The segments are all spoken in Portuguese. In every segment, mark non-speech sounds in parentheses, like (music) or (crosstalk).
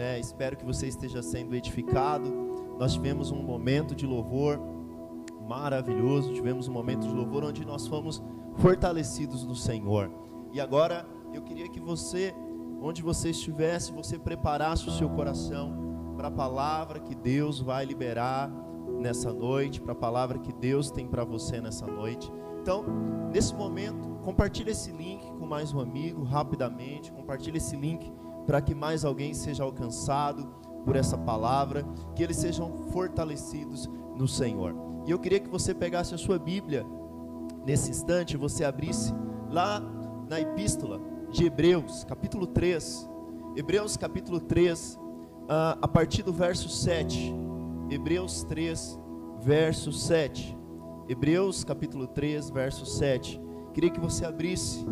É, espero que você esteja sendo edificado. Nós tivemos um momento de louvor maravilhoso, tivemos um momento de louvor onde nós fomos fortalecidos no Senhor. E agora eu queria que você, onde você estivesse, você preparasse o seu coração para a palavra que Deus vai liberar nessa noite, para a palavra que Deus tem para você nessa noite. Então, nesse momento, compartilhe esse link com mais um amigo rapidamente, compartilhe esse link para que mais alguém seja alcançado por essa palavra, que eles sejam fortalecidos no Senhor. E eu queria que você pegasse a sua Bíblia nesse instante, você abrisse lá na epístola de Hebreus, capítulo 3. Hebreus, capítulo 3, ah, a partir do verso 7. Hebreus 3, verso 7. Hebreus, capítulo 3, verso 7. Queria que você abrisse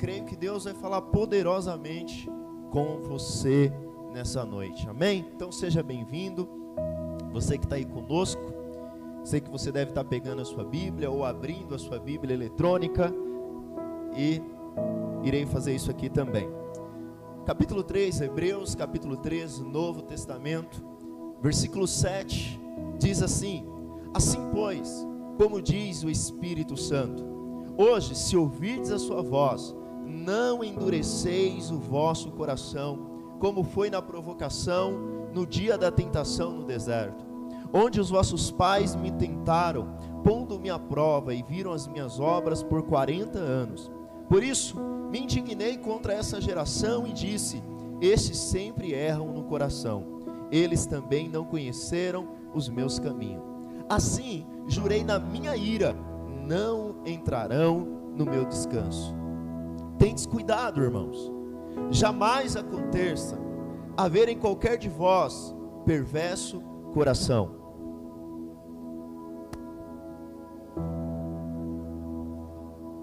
creio que Deus vai falar poderosamente com você nessa noite. Amém? Então seja bem-vindo. Você que está aí conosco, sei que você deve estar tá pegando a sua Bíblia ou abrindo a sua Bíblia eletrônica e irei fazer isso aqui também. Capítulo 3, Hebreus, capítulo 3, Novo Testamento, versículo 7, diz assim: Assim, pois, como diz o Espírito Santo, Hoje, se ouvirdes a sua voz, não endureceis o vosso coração, como foi na provocação no dia da tentação no deserto, onde os vossos pais me tentaram, pondo-me à prova e viram as minhas obras por quarenta anos. Por isso, me indignei contra essa geração e disse: Estes sempre erram no coração, eles também não conheceram os meus caminhos. Assim, jurei na minha ira não entrarão no meu descanso. Tendes cuidado, irmãos. Jamais aconteça haver em qualquer de vós perverso coração.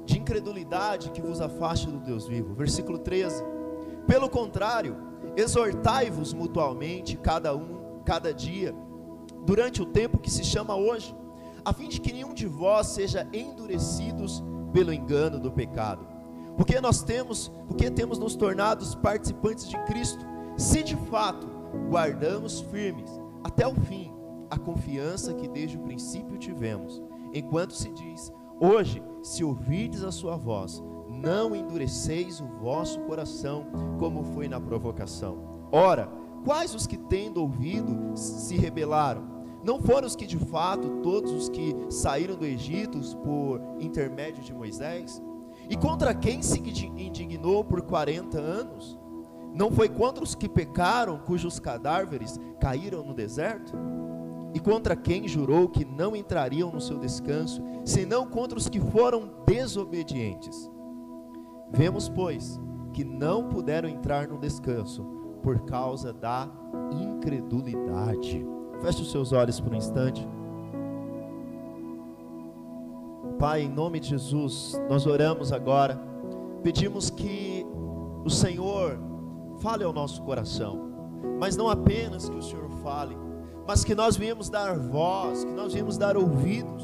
De incredulidade que vos afaste do Deus vivo. Versículo 13. Pelo contrário, exortai-vos mutualmente, cada um, cada dia, durante o tempo que se chama hoje a fim de que nenhum de vós seja endurecidos pelo engano do pecado. Porque nós temos, porque temos nos tornado participantes de Cristo, se de fato guardamos firmes até o fim a confiança que desde o princípio tivemos. Enquanto se diz: Hoje, se ouvirdes a sua voz, não endureceis o vosso coração, como foi na provocação. Ora, quais os que tendo ouvido se rebelaram? Não foram os que de fato, todos os que saíram do Egito por intermédio de Moisés? E contra quem se indignou por 40 anos? Não foi contra os que pecaram, cujos cadáveres caíram no deserto? E contra quem jurou que não entrariam no seu descanso, senão contra os que foram desobedientes? Vemos, pois, que não puderam entrar no descanso por causa da incredulidade. Feche os seus olhos por um instante. Pai, em nome de Jesus, nós oramos agora. Pedimos que o Senhor fale ao nosso coração, mas não apenas que o Senhor fale, mas que nós viemos dar voz, que nós viemos dar ouvidos,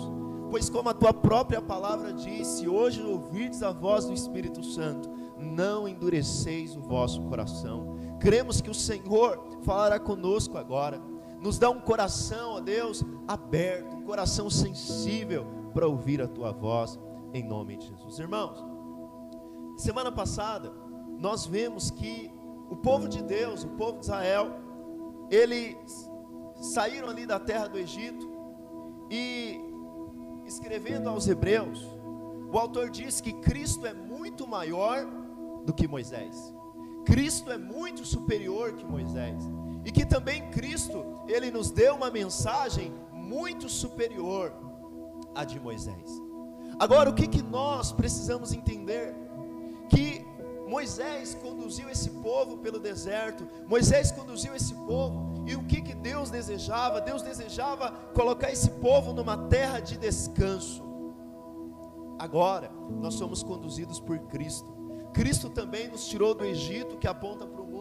pois como a tua própria palavra disse, hoje ouvirdes a voz do Espírito Santo, não endureceis o vosso coração. Cremos que o Senhor falará conosco agora nos dá um coração, ó Deus, aberto, um coração sensível para ouvir a tua voz, em nome de Jesus. Irmãos, semana passada, nós vemos que o povo de Deus, o povo de Israel, eles saíram ali da terra do Egito e, escrevendo aos Hebreus, o autor diz que Cristo é muito maior do que Moisés. Cristo é muito superior que Moisés e que também Cristo, ele nos deu uma mensagem muito superior à de Moisés. Agora, o que, que nós precisamos entender? Que Moisés conduziu esse povo pelo deserto, Moisés conduziu esse povo, e o que, que Deus desejava? Deus desejava colocar esse povo numa terra de descanso. Agora, nós somos conduzidos por Cristo. Cristo também nos tirou do Egito, que aponta para o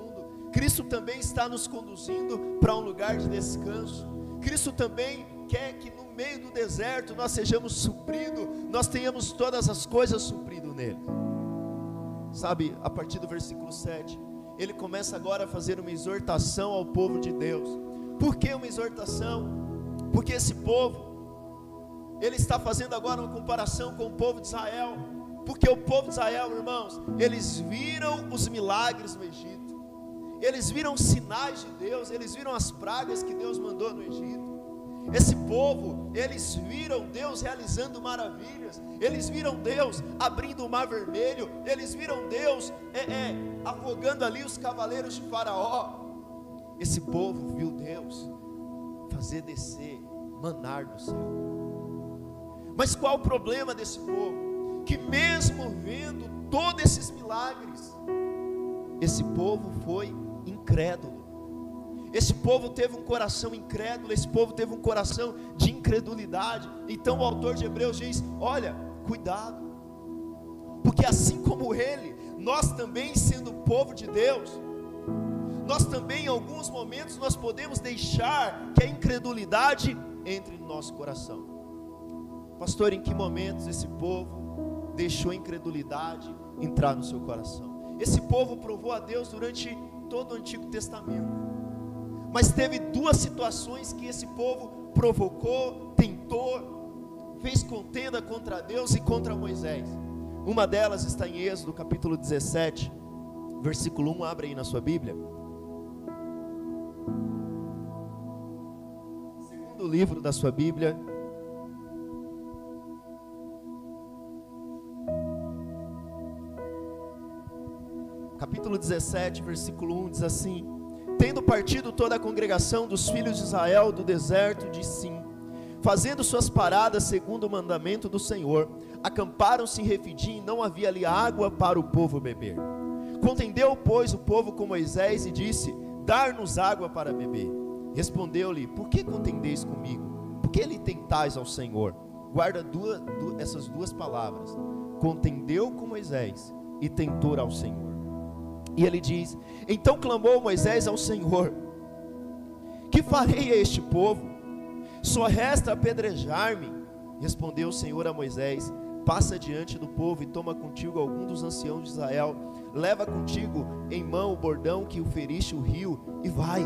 Cristo também está nos conduzindo para um lugar de descanso. Cristo também quer que no meio do deserto nós sejamos supridos, nós tenhamos todas as coisas supridas nele. Sabe, a partir do versículo 7, ele começa agora a fazer uma exortação ao povo de Deus. Por que uma exortação? Porque esse povo, ele está fazendo agora uma comparação com o povo de Israel. Porque o povo de Israel, irmãos, eles viram os milagres no Egito eles viram sinais de Deus, eles viram as pragas que Deus mandou no Egito. Esse povo, eles viram Deus realizando maravilhas, eles viram Deus abrindo o mar vermelho, eles viram Deus é, é, afogando ali os cavaleiros de Faraó. Esse povo viu Deus fazer descer manar do céu. Mas qual o problema desse povo? Que mesmo vendo todos esses milagres, esse povo foi incrédulo. Esse povo teve um coração incrédulo, esse povo teve um coração de incredulidade. Então o autor de Hebreus diz: Olha, cuidado, porque assim como ele, nós também, sendo povo de Deus, nós também em alguns momentos nós podemos deixar que a incredulidade entre no nosso coração. Pastor, em que momentos esse povo deixou a incredulidade entrar no seu coração? Esse povo provou a Deus durante todo o Antigo Testamento. Mas teve duas situações que esse povo provocou, tentou, fez contenda contra Deus e contra Moisés. Uma delas está em Êxodo capítulo 17, versículo 1. Abre aí na sua Bíblia. Segundo livro da sua Bíblia, capítulo 17, versículo 1 diz assim: Tendo partido toda a congregação dos filhos de Israel do deserto de Sim, fazendo suas paradas segundo o mandamento do Senhor, acamparam-se em Refidim e não havia ali água para o povo beber. Contendeu, pois, o povo com Moisés e disse: Dar-nos água para beber. Respondeu-lhe: Por que contendeis comigo? Por que lhe tentais ao Senhor? Guarda duas, duas, essas duas palavras: contendeu com Moisés e tentou ao Senhor. E ele diz: Então clamou Moisés ao Senhor: Que farei a este povo? Só resta apedrejar-me. Respondeu o Senhor a Moisés: Passa diante do povo e toma contigo algum dos anciãos de Israel. Leva contigo em mão o bordão que o feriste o rio e vai.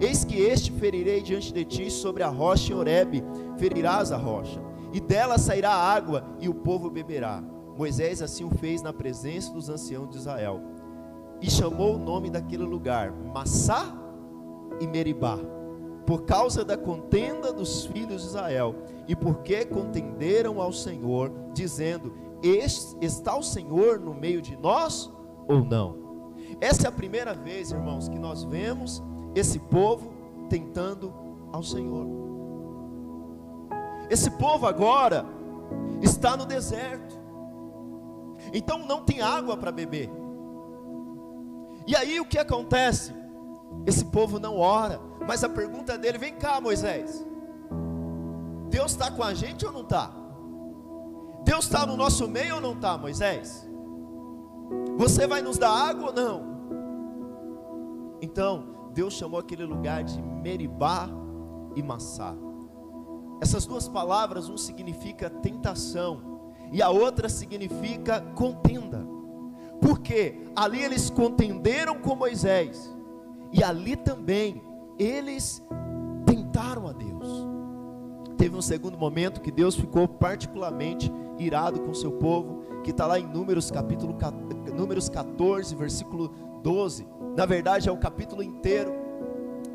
Eis que este ferirei diante de ti sobre a rocha em Horebe, ferirás a rocha, e dela sairá água e o povo beberá. Moisés assim o fez na presença dos anciãos de Israel e chamou o nome daquele lugar Massá e Meribá, por causa da contenda dos filhos de Israel, e porque contenderam ao Senhor, dizendo: Está o Senhor no meio de nós ou não? Essa é a primeira vez, irmãos, que nós vemos esse povo tentando ao Senhor. Esse povo agora está no deserto, então não tem água para beber. E aí o que acontece? Esse povo não ora, mas a pergunta dele: vem cá, Moisés, Deus está com a gente ou não está? Deus está no nosso meio ou não está, Moisés? Você vai nos dar água ou não? Então, Deus chamou aquele lugar de Meribá e Massá. Essas duas palavras, um significa tentação e a outra significa contenda. Porque ali eles contenderam com Moisés, e ali também eles tentaram a Deus. Teve um segundo momento que Deus ficou particularmente irado com seu povo, que está lá em Números capítulo Números 14, versículo 12. Na verdade é o capítulo inteiro,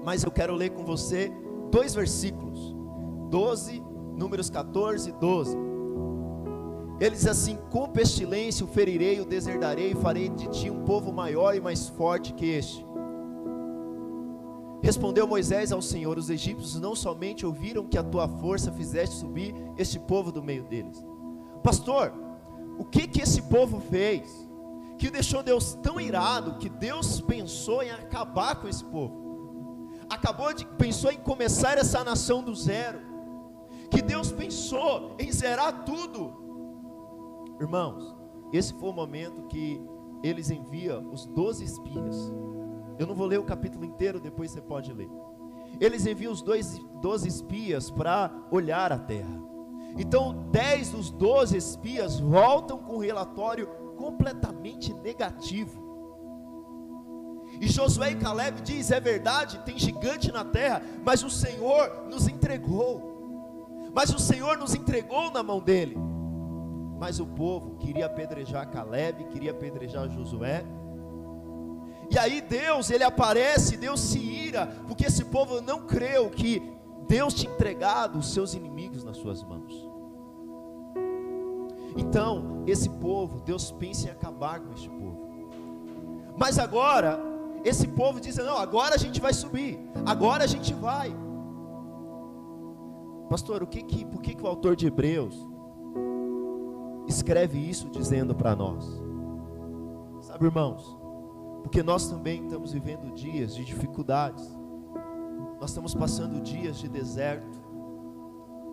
mas eu quero ler com você dois versículos. 12, Números 14, 12. Ele diz assim: Com pestilência o ferirei, o deserdarei, e farei de ti um povo maior e mais forte que este. Respondeu Moisés ao Senhor: Os egípcios não somente ouviram que a tua força fizeste subir este povo do meio deles. Pastor, o que que esse povo fez? Que deixou Deus tão irado que Deus pensou em acabar com esse povo. Acabou de pensou em começar essa nação do zero. Que Deus pensou em zerar tudo Irmãos, esse foi o momento que eles enviam os doze espias. Eu não vou ler o capítulo inteiro, depois você pode ler. Eles enviam os dois, doze espias para olhar a terra. Então, dez dos doze espias voltam com um relatório completamente negativo. E Josué e Caleb diz: é verdade, tem gigante na terra, mas o Senhor nos entregou. Mas o Senhor nos entregou na mão dele. Mas o povo queria apedrejar Caleb, queria apedrejar Josué. E aí Deus, ele aparece, Deus se ira, porque esse povo não creu que Deus tinha entregado os seus inimigos nas suas mãos. Então, esse povo, Deus pensa em acabar com este povo. Mas agora, esse povo diz: não, agora a gente vai subir, agora a gente vai. Pastor, o que que, por que, que o autor de Hebreus escreve isso dizendo para nós? Sabe, irmãos, porque nós também estamos vivendo dias de dificuldades, nós estamos passando dias de deserto,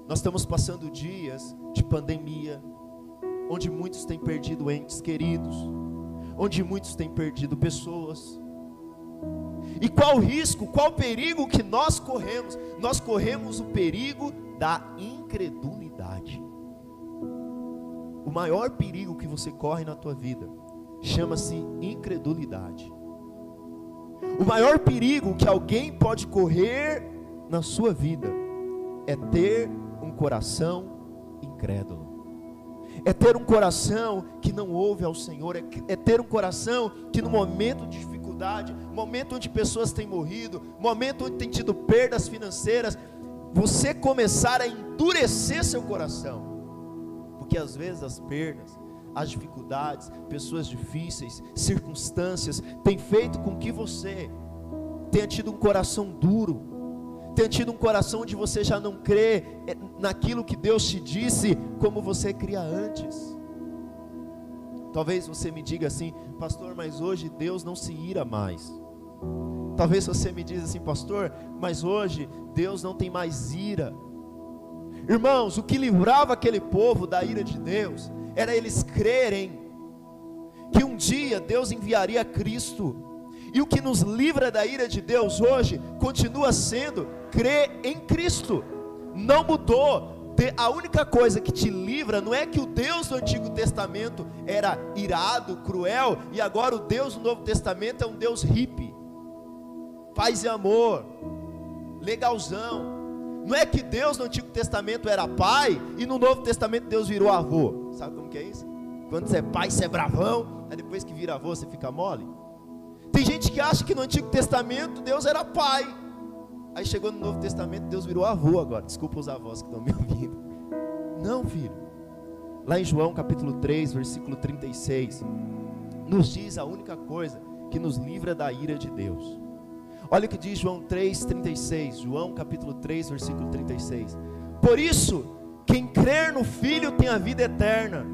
nós estamos passando dias de pandemia, onde muitos têm perdido entes queridos, onde muitos têm perdido pessoas. E qual risco, qual perigo que nós corremos? Nós corremos o perigo da incredulidade. O maior perigo que você corre na tua vida chama-se incredulidade. O maior perigo que alguém pode correr na sua vida é ter um coração incrédulo. É ter um coração que não ouve ao Senhor, é, é ter um coração que no momento de dificuldade, momento onde pessoas têm morrido, momento onde tem tido perdas financeiras, você começar a endurecer seu coração, porque às vezes as perdas, as dificuldades, pessoas difíceis, circunstâncias, têm feito com que você tenha tido um coração duro, tenha tido um coração onde você já não crê é, naquilo que Deus te disse, como você cria antes. Talvez você me diga assim, pastor, mas hoje Deus não se ira mais. Talvez você me diga assim, pastor, mas hoje Deus não tem mais ira. Irmãos, o que livrava aquele povo da ira de Deus era eles crerem que um dia Deus enviaria Cristo. E o que nos livra da ira de Deus hoje continua sendo crer em Cristo. Não mudou. A única coisa que te livra não é que o Deus do Antigo Testamento era irado, cruel, e agora o Deus do Novo Testamento é um Deus hippie, paz e amor, legalzão. Não é que Deus no Antigo Testamento era pai e no Novo Testamento Deus virou avô. Sabe como que é isso? Quando você é pai, você é bravão, aí depois que vira avô, você fica mole. Tem gente que acha que no Antigo Testamento Deus era pai. Aí chegou no Novo Testamento, Deus virou avô agora. Desculpa os avós que estão me ouvindo. Não, filho. Lá em João capítulo 3, versículo 36, nos diz a única coisa que nos livra da ira de Deus. Olha o que diz João 3,36. João capítulo 3, versículo 36. Por isso, quem crer no Filho tem a vida eterna.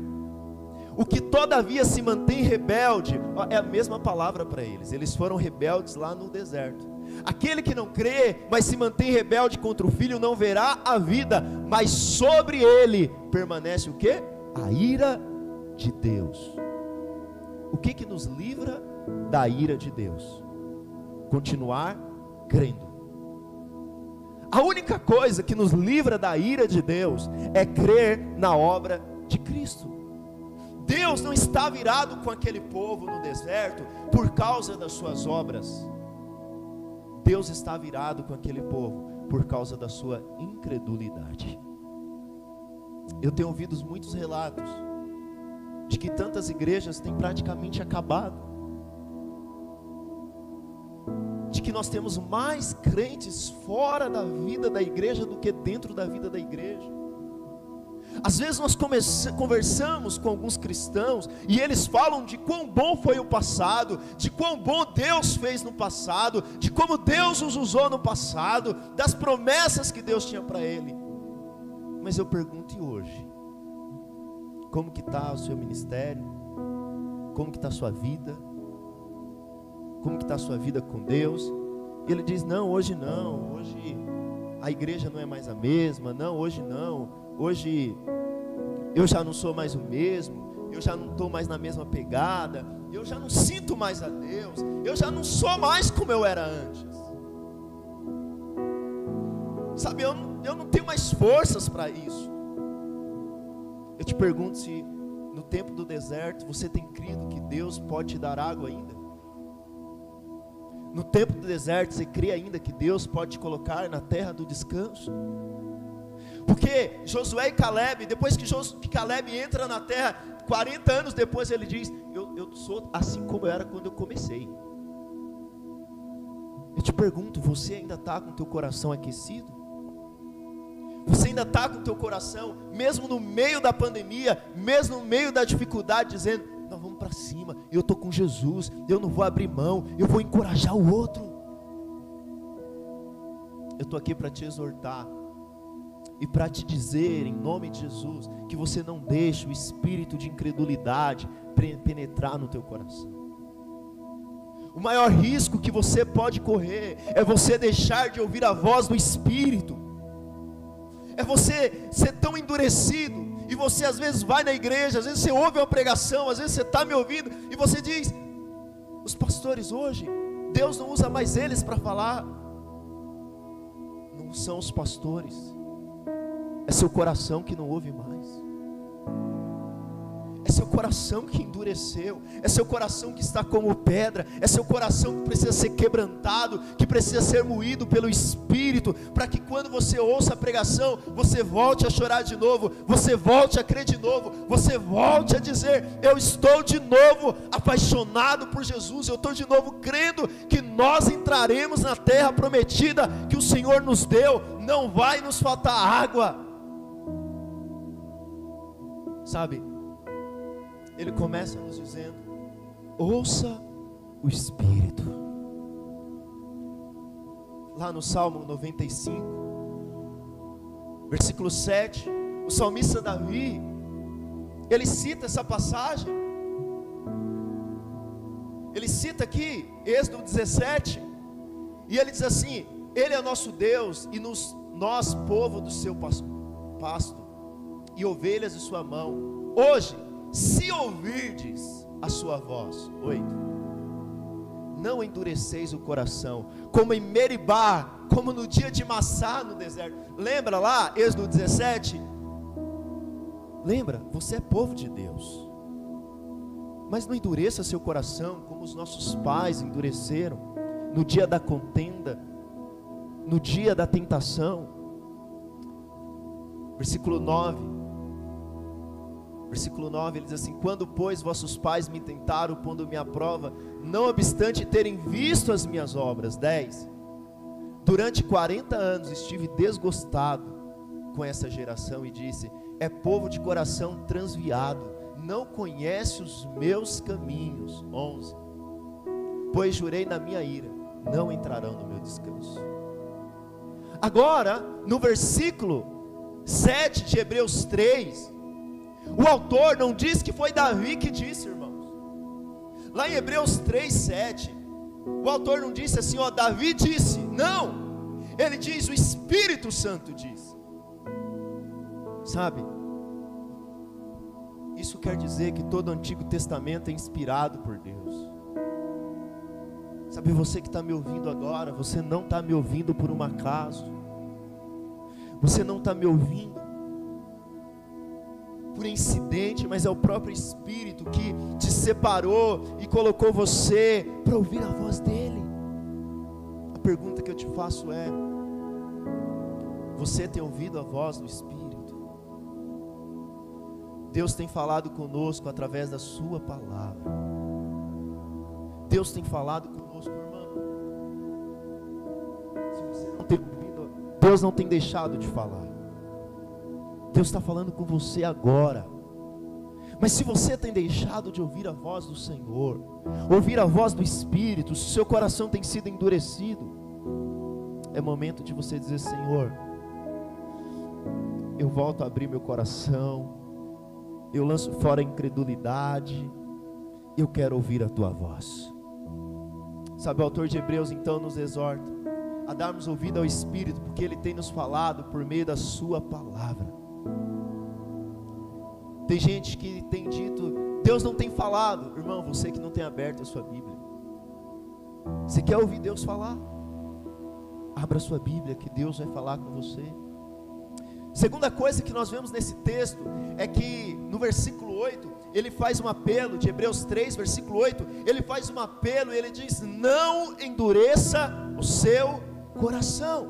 O que todavia se mantém rebelde, é a mesma palavra para eles. Eles foram rebeldes lá no deserto. Aquele que não crê, mas se mantém rebelde contra o filho, não verá a vida, mas sobre ele permanece o que? A ira de Deus. O que que nos livra da ira de Deus? Continuar crendo. A única coisa que nos livra da ira de Deus é crer na obra de Cristo. Deus não está virado com aquele povo no deserto por causa das suas obras. Deus está virado com aquele povo por causa da sua incredulidade. Eu tenho ouvido muitos relatos de que tantas igrejas têm praticamente acabado, de que nós temos mais crentes fora da vida da igreja do que dentro da vida da igreja. Às vezes nós conversamos com alguns cristãos e eles falam de quão bom foi o passado, de quão bom Deus fez no passado, de como Deus os usou no passado, das promessas que Deus tinha para ele. Mas eu pergunto e hoje, como que está o seu ministério? Como que está a sua vida? Como que está a sua vida com Deus? E ele diz: não, hoje não, hoje a igreja não é mais a mesma, não, hoje não Hoje eu já não sou mais o mesmo, eu já não estou mais na mesma pegada, eu já não sinto mais a Deus, eu já não sou mais como eu era antes. Sabe, eu eu não tenho mais forças para isso. Eu te pergunto se no tempo do deserto você tem crido que Deus pode te dar água ainda? No tempo do deserto, você crê ainda que Deus pode te colocar na terra do descanso? Porque Josué e Caleb, depois que, Caleb entra na terra, 40 anos depois ele diz: eu, eu sou assim como eu era quando eu comecei. Eu te pergunto, você ainda está com o teu coração aquecido? Você ainda está com o teu coração, mesmo no meio da pandemia, mesmo no meio da dificuldade, dizendo: nós vamos para cima, eu estou com Jesus, eu não vou abrir mão, eu vou encorajar o outro. Eu estou aqui para te exortar e para te dizer, em nome de Jesus, que você não deixe o espírito de incredulidade penetrar no teu coração. O maior risco que você pode correr é você deixar de ouvir a voz do Espírito, é você ser tão endurecido, e você às vezes vai na igreja, às vezes você ouve uma pregação, às vezes você está me ouvindo, e você diz: os pastores hoje, Deus não usa mais eles para falar, não são os pastores, é seu coração que não ouve mais. É seu coração que endureceu, é seu coração que está como pedra, é seu coração que precisa ser quebrantado, que precisa ser moído pelo Espírito, para que quando você ouça a pregação, você volte a chorar de novo, você volte a crer de novo, você volte a dizer: Eu estou de novo apaixonado por Jesus, eu estou de novo crendo que nós entraremos na terra prometida que o Senhor nos deu, não vai nos faltar água. Sabe, ele começa nos dizendo: ouça o Espírito. Lá no Salmo 95, versículo 7, o salmista Davi, ele cita essa passagem. Ele cita aqui, Êxodo 17, e ele diz assim: Ele é nosso Deus e nos, nós, povo do seu pasto e ovelhas de sua mão. Hoje, se ouvirdes a sua voz, oito, não endureceis o coração, como em Meribá, como no dia de Massá no deserto. Lembra lá, Êxodo 17? Lembra, você é povo de Deus. Mas não endureça seu coração como os nossos pais endureceram no dia da contenda, no dia da tentação. Versículo 9 Versículo 9, ele diz assim: Quando, pois, vossos pais me tentaram, pondo-me à prova, não obstante terem visto as minhas obras. 10. Durante 40 anos estive desgostado com essa geração e disse: É povo de coração transviado, não conhece os meus caminhos. 11. Pois jurei na minha ira, não entrarão no meu descanso. Agora, no versículo 7 de Hebreus 3, o autor não diz que foi Davi que disse, irmãos. Lá em Hebreus 3:7, o autor não disse assim, ó, Davi disse. Não. Ele diz o Espírito Santo disse. Sabe? Isso quer dizer que todo o Antigo Testamento é inspirado por Deus. Sabe, você que está me ouvindo agora, você não está me ouvindo por um acaso. Você não está me ouvindo por incidente, mas é o próprio Espírito que te separou e colocou você para ouvir a voz dEle. A pergunta que eu te faço é: você tem ouvido a voz do Espírito? Deus tem falado conosco através da Sua palavra. Deus tem falado conosco, irmão. Se você não tem ouvido, Deus não tem deixado de falar. Deus está falando com você agora. Mas se você tem deixado de ouvir a voz do Senhor, ouvir a voz do Espírito, se seu coração tem sido endurecido, é momento de você dizer: Senhor, eu volto a abrir meu coração, eu lanço fora a incredulidade, eu quero ouvir a tua voz. Sabe, o autor de Hebreus então nos exorta a darmos ouvido ao Espírito, porque ele tem nos falado por meio da Sua palavra. Tem gente que tem dito, Deus não tem falado. Irmão, você que não tem aberto a sua Bíblia. Você quer ouvir Deus falar? Abra a sua Bíblia que Deus vai falar com você. Segunda coisa que nós vemos nesse texto é que no versículo 8, ele faz um apelo, de Hebreus 3, versículo 8, ele faz um apelo e ele diz: Não endureça o seu coração.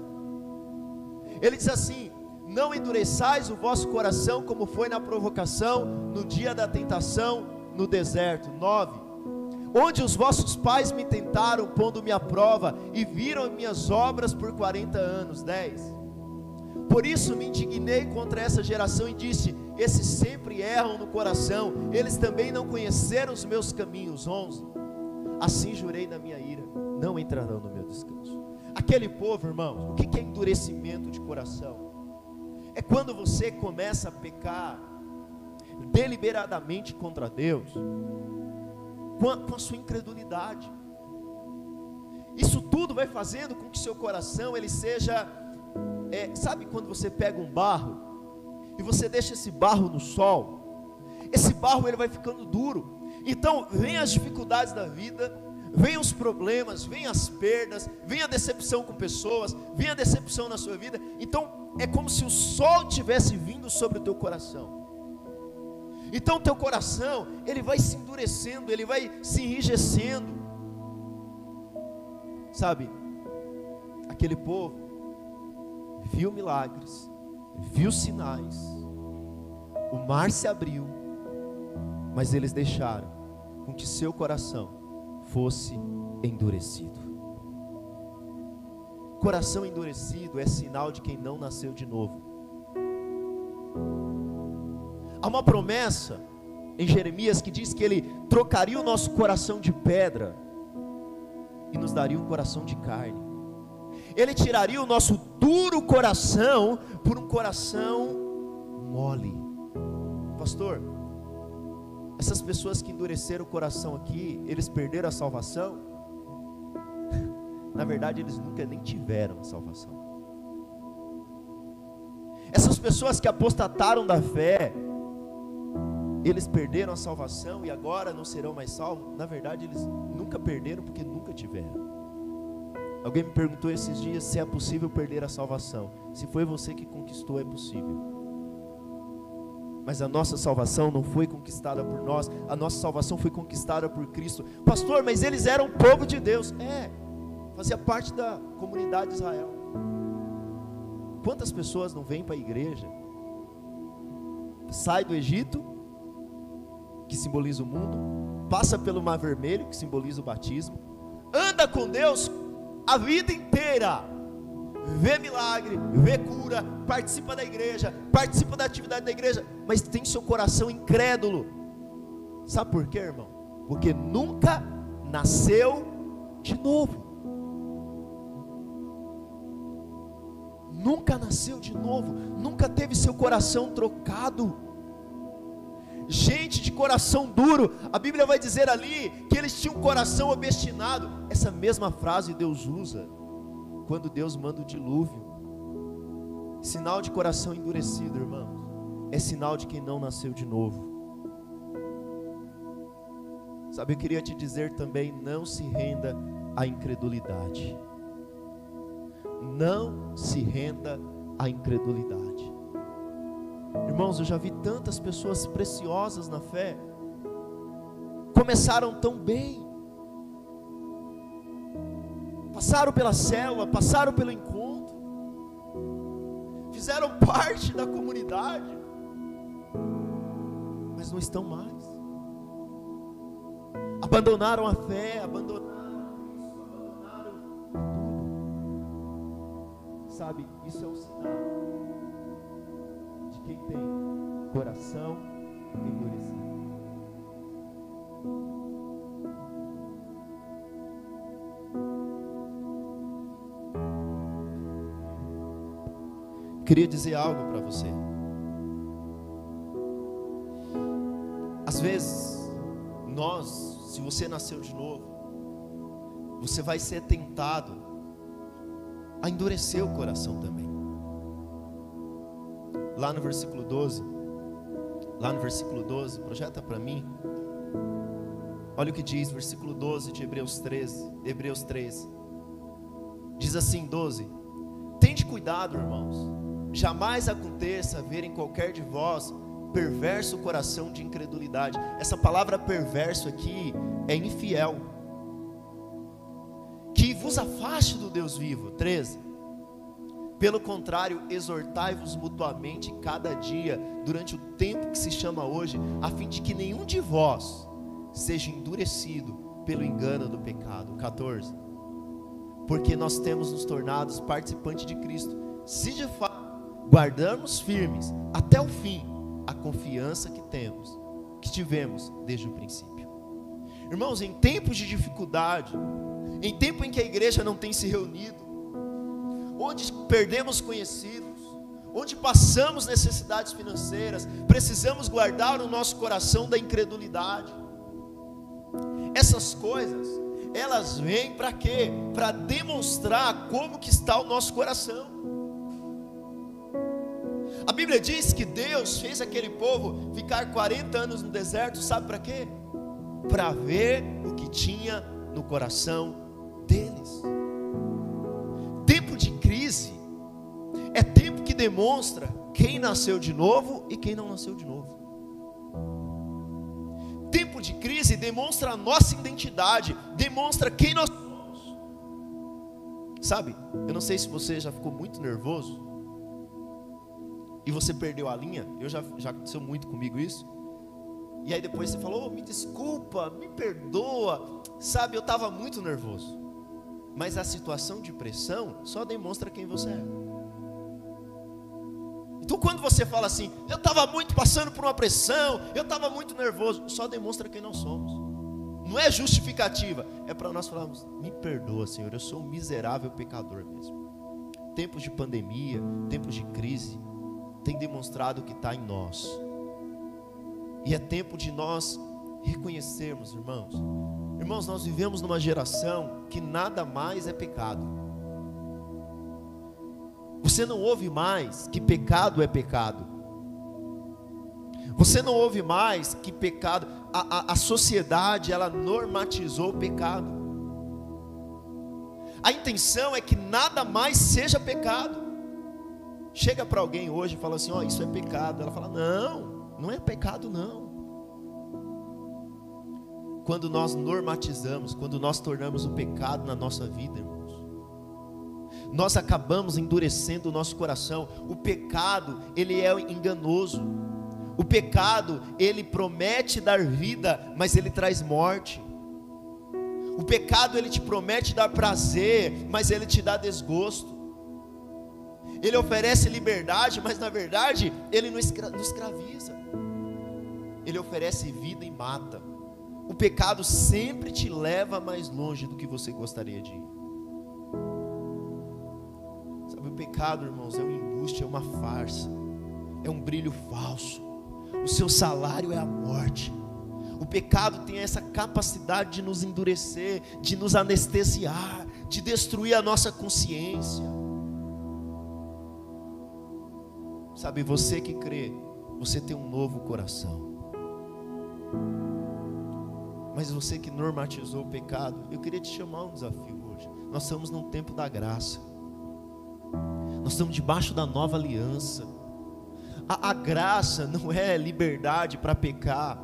Ele diz assim: Não endureçais o vosso coração como foi na provocação, no dia da tentação, no deserto. 9 onde os vossos pais me tentaram, pondo-me à prova, e viram minhas obras por 40 anos. 10. Por isso me indignei contra essa geração e disse: Esses sempre erram no coração, eles também não conheceram os meus caminhos. 11. Assim jurei na minha ira, não entrarão no meu descanso. Aquele povo, irmãos, o que é endurecimento de coração? É quando você começa a pecar deliberadamente contra Deus, com a, com a sua incredulidade. Isso tudo vai fazendo com que seu coração ele seja é, sabe quando você pega um barro e você deixa esse barro no sol? Esse barro ele vai ficando duro. Então, vem as dificuldades da vida, vem os problemas, vem as perdas, vem a decepção com pessoas, vem a decepção na sua vida. Então, é como se o sol tivesse vindo sobre o teu coração. Então, teu coração, ele vai se endurecendo, ele vai se enrijecendo. Sabe? Aquele povo viu milagres, viu sinais, o mar se abriu, mas eles deixaram com que seu coração fosse endurecido. Coração endurecido é sinal de quem não nasceu de novo. Há uma promessa em Jeremias que diz que ele trocaria o nosso coração de pedra e nos daria um coração de carne. Ele tiraria o nosso duro coração por um coração mole. Pastor, essas pessoas que endureceram o coração aqui, eles perderam a salvação? (laughs) Na verdade, eles nunca nem tiveram a salvação. Essas pessoas que apostataram da fé, eles perderam a salvação e agora não serão mais salvos? Na verdade, eles nunca perderam porque nunca tiveram. Alguém me perguntou esses dias se é possível perder a salvação. Se foi você que conquistou, é possível. Mas a nossa salvação não foi conquistada por nós, a nossa salvação foi conquistada por Cristo. Pastor, mas eles eram povo de Deus. É, fazia parte da comunidade de Israel. Quantas pessoas não vêm para a igreja? Sai do Egito, que simboliza o mundo, passa pelo Mar Vermelho, que simboliza o batismo, anda com Deus a vida inteira vê milagre, vê cura, participa da igreja, participa da atividade da igreja, mas tem seu coração incrédulo. Sabe por quê, irmão? Porque nunca nasceu de novo. Nunca nasceu de novo, nunca teve seu coração trocado gente de coração duro. A Bíblia vai dizer ali que eles tinham um coração obstinado. Essa mesma frase Deus usa quando Deus manda o dilúvio. Sinal de coração endurecido, irmãos, é sinal de quem não nasceu de novo. Sabe, eu queria te dizer também: não se renda à incredulidade. Não se renda à incredulidade. Irmãos, eu já vi tantas pessoas preciosas na fé, começaram tão bem, passaram pela célula, passaram pelo encontro, fizeram parte da comunidade, mas não estão mais, abandonaram a fé, abandonaram abandonaram tudo, sabe, isso é um sinal quem tem coração endurecido. Queria dizer algo para você. Às vezes, nós, se você nasceu de novo, você vai ser tentado a endurecer o coração também lá no versículo 12. Lá no versículo 12, projeta para mim. Olha o que diz, versículo 12 de Hebreus 13, Hebreus 13. Diz assim, 12: Tende cuidado, irmãos, jamais aconteça ver em qualquer de vós perverso coração de incredulidade. Essa palavra perverso aqui é infiel. Que vos afaste do Deus vivo. 13. Pelo contrário, exortai-vos mutuamente cada dia, durante o tempo que se chama hoje, a fim de que nenhum de vós seja endurecido pelo engano do pecado. 14. Porque nós temos nos tornado participantes de Cristo, se de fato guardarmos firmes até o fim a confiança que temos, que tivemos desde o princípio. Irmãos, em tempos de dificuldade, em tempo em que a igreja não tem se reunido, onde perdemos conhecidos, onde passamos necessidades financeiras, precisamos guardar o nosso coração da incredulidade. Essas coisas, elas vêm para quê? Para demonstrar como que está o nosso coração. A Bíblia diz que Deus fez aquele povo ficar 40 anos no deserto, sabe para quê? Para ver o que tinha no coração deles. Tempo de crise é tempo que demonstra quem nasceu de novo e quem não nasceu de novo. Tempo de crise demonstra a nossa identidade, demonstra quem nós somos. Sabe, eu não sei se você já ficou muito nervoso e você perdeu a linha, eu já, já aconteceu muito comigo isso. E aí depois você falou, oh, me desculpa, me perdoa. Sabe, eu estava muito nervoso. Mas a situação de pressão só demonstra quem você é. Então quando você fala assim, eu estava muito passando por uma pressão, eu estava muito nervoso, só demonstra quem nós somos. Não é justificativa, é para nós falarmos, me perdoa, Senhor, eu sou um miserável pecador mesmo. Tempos de pandemia, tempos de crise, tem demonstrado que está em nós. E é tempo de nós reconhecermos, irmãos. Irmãos, nós vivemos numa geração que nada mais é pecado. Você não ouve mais que pecado é pecado. Você não ouve mais que pecado. A, a, a sociedade ela normatizou o pecado. A intenção é que nada mais seja pecado. Chega para alguém hoje e fala assim: Ó, oh, isso é pecado. Ela fala: Não, não é pecado, não. Quando nós normatizamos, quando nós tornamos o pecado na nossa vida, irmãos, nós acabamos endurecendo o nosso coração. O pecado, ele é enganoso. O pecado, ele promete dar vida, mas ele traz morte. O pecado, ele te promete dar prazer, mas ele te dá desgosto ele oferece liberdade, mas na verdade ele não escraviza. Ele oferece vida e mata. O pecado sempre te leva mais longe do que você gostaria de ir. Sabe, o pecado, irmãos, é um embuste, é uma farsa, é um brilho falso. O seu salário é a morte. O pecado tem essa capacidade de nos endurecer, de nos anestesiar, de destruir a nossa consciência. Sabe, você que crê, você tem um novo coração. Mas você que normatizou o pecado, eu queria te chamar um desafio hoje. Nós estamos num tempo da graça. Nós estamos debaixo da nova aliança. A, a graça não é liberdade para pecar,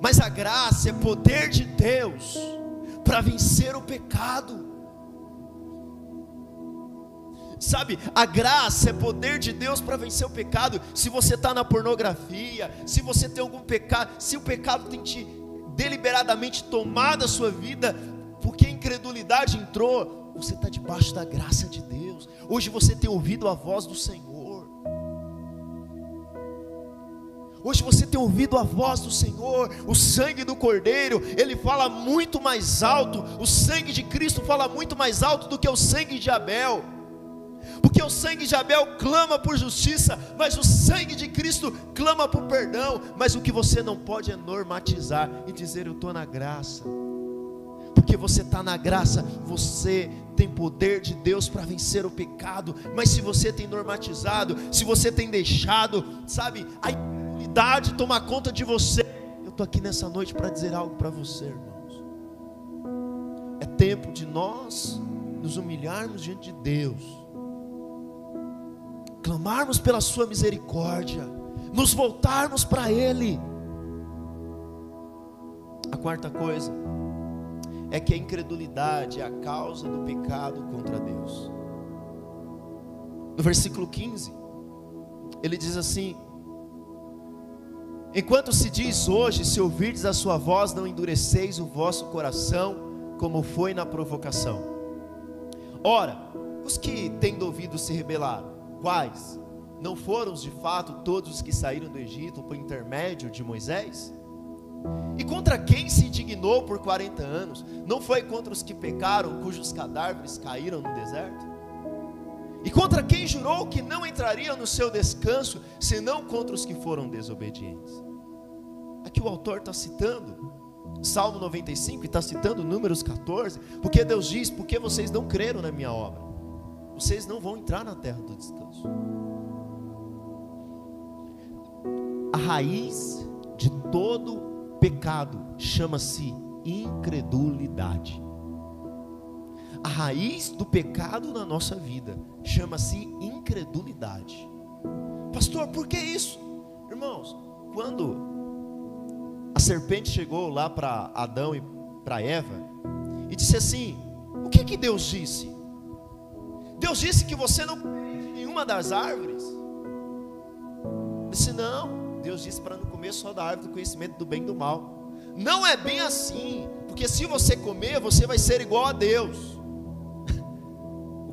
mas a graça é poder de Deus para vencer o pecado. Sabe, a graça é poder de Deus para vencer o pecado. Se você está na pornografia, se você tem algum pecado, se o pecado tem te deliberadamente tomado a sua vida, porque a incredulidade entrou, você está debaixo da graça de Deus. Hoje você tem ouvido a voz do Senhor. Hoje você tem ouvido a voz do Senhor, o sangue do Cordeiro, ele fala muito mais alto, o sangue de Cristo fala muito mais alto do que o sangue de Abel. Porque o sangue de Abel clama por justiça, mas o sangue de Cristo clama por perdão. Mas o que você não pode é normatizar e dizer: Eu estou na graça. Porque você está na graça, você tem poder de Deus para vencer o pecado. Mas se você tem normatizado, se você tem deixado, sabe, a impunidade tomar conta de você. Eu estou aqui nessa noite para dizer algo para você, irmãos. É tempo de nós nos humilharmos diante de Deus clamarmos pela Sua misericórdia, nos voltarmos para Ele. A quarta coisa é que a incredulidade é a causa do pecado contra Deus. No versículo 15, ele diz assim: Enquanto se diz hoje, se ouvirdes a sua voz, não endureceis o vosso coração, como foi na provocação. Ora, os que tendo ouvido se rebelaram, quais? Não foram de fato todos os que saíram do Egito por intermédio de Moisés? E contra quem se indignou por 40 anos? Não foi contra os que pecaram, cujos cadáveres caíram no deserto? E contra quem jurou que não entraria no seu descanso, senão contra os que foram desobedientes? Aqui o autor está citando Salmo 95 e está citando Números 14, porque Deus diz: porque vocês não creram na minha obra, vocês não vão entrar na terra do descanso. A raiz de todo pecado chama-se incredulidade. A raiz do pecado na nossa vida chama-se incredulidade. Pastor, por que isso? Irmãos, quando a serpente chegou lá para Adão e para Eva e disse assim: O que que Deus disse? Deus disse que você não comeria nenhuma das árvores. Disse não. Deus disse para não comer só da árvore do conhecimento do bem e do mal. Não é bem assim, porque se você comer, você vai ser igual a Deus (laughs)